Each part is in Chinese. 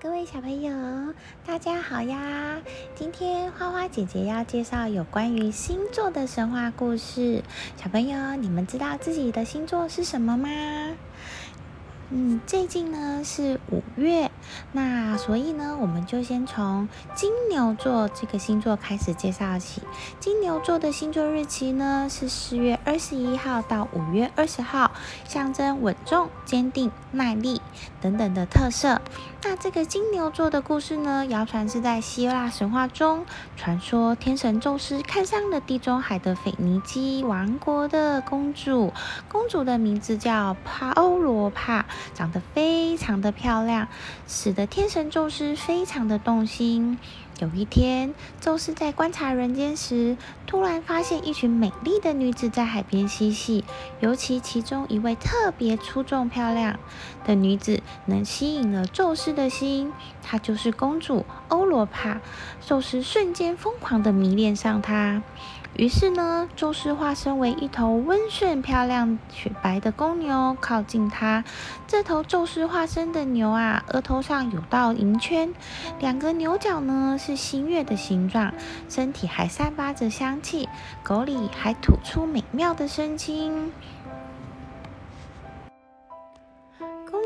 各位小朋友，大家好呀！今天花花姐姐要介绍有关于星座的神话故事。小朋友，你们知道自己的星座是什么吗？嗯，最近呢是五月，那所以呢，我们就先从金牛座这个星座开始介绍起。金牛座的星座日期呢是四月二十一号到五月二十号，象征稳重、坚定、耐力等等的特色。那这个金牛座的故事呢，谣传是在希腊神话中，传说天神宙斯看上了地中海的腓尼基王国的公主，公主的名字叫帕欧罗帕。长得非常的漂亮，使得天神宙斯非常的动心。有一天，宙斯在观察人间时，突然发现一群美丽的女子在海边嬉戏，尤其其中一位特别出众漂亮的女子，能吸引了宙斯的心。她就是公主欧罗帕。宙斯瞬间疯狂的迷恋上她。于是呢，宙斯化身为一头温顺、漂亮、雪白的公牛，靠近他。这头宙斯化身的牛啊，额头上有道银圈，两个牛角呢是新月的形状，身体还散发着香气，口里还吐出美妙的声音。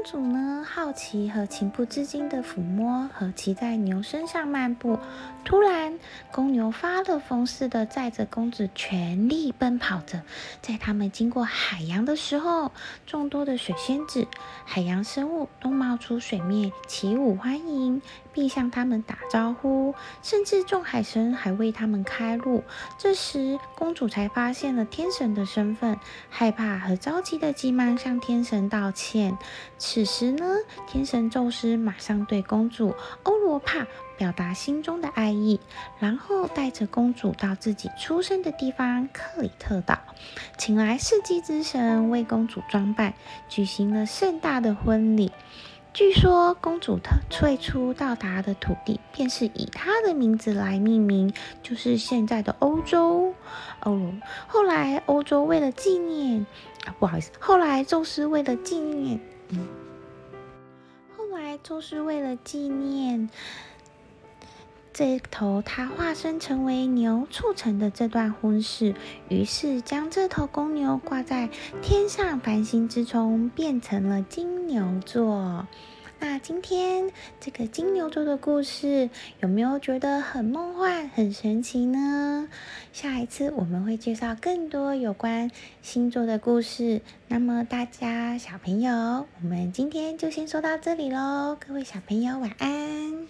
主呢，好奇和情不自禁的抚摸和骑在牛身上漫步。突然，公牛发了疯似的载着公主全力奔跑着。在他们经过海洋的时候，众多的水仙子、海洋生物都冒出水面起舞欢迎，并向他们打招呼。甚至众海神还为他们开路。这时，公主才发现了天神的身份，害怕和着急的急忙向天神道歉。此时呢，天神宙斯马上对公主欧罗帕表达心中的爱意，然后带着公主到自己出生的地方克里特岛，请来世纪之神为公主装扮，举行了盛大的婚礼。据说公主特最初到达的土地便是以她的名字来命名，就是现在的欧洲。哦，后来欧洲为了纪念，啊，不好意思，后来宙斯为了纪念，后来。就是为了纪念这头他化身成为牛促成的这段婚事，于是将这头公牛挂在天上繁星之中，变成了金牛座。那今天这个金牛座的故事有没有觉得很梦幻、很神奇呢？下一次我们会介绍更多有关星座的故事。那么大家小朋友，我们今天就先说到这里喽，各位小朋友晚安。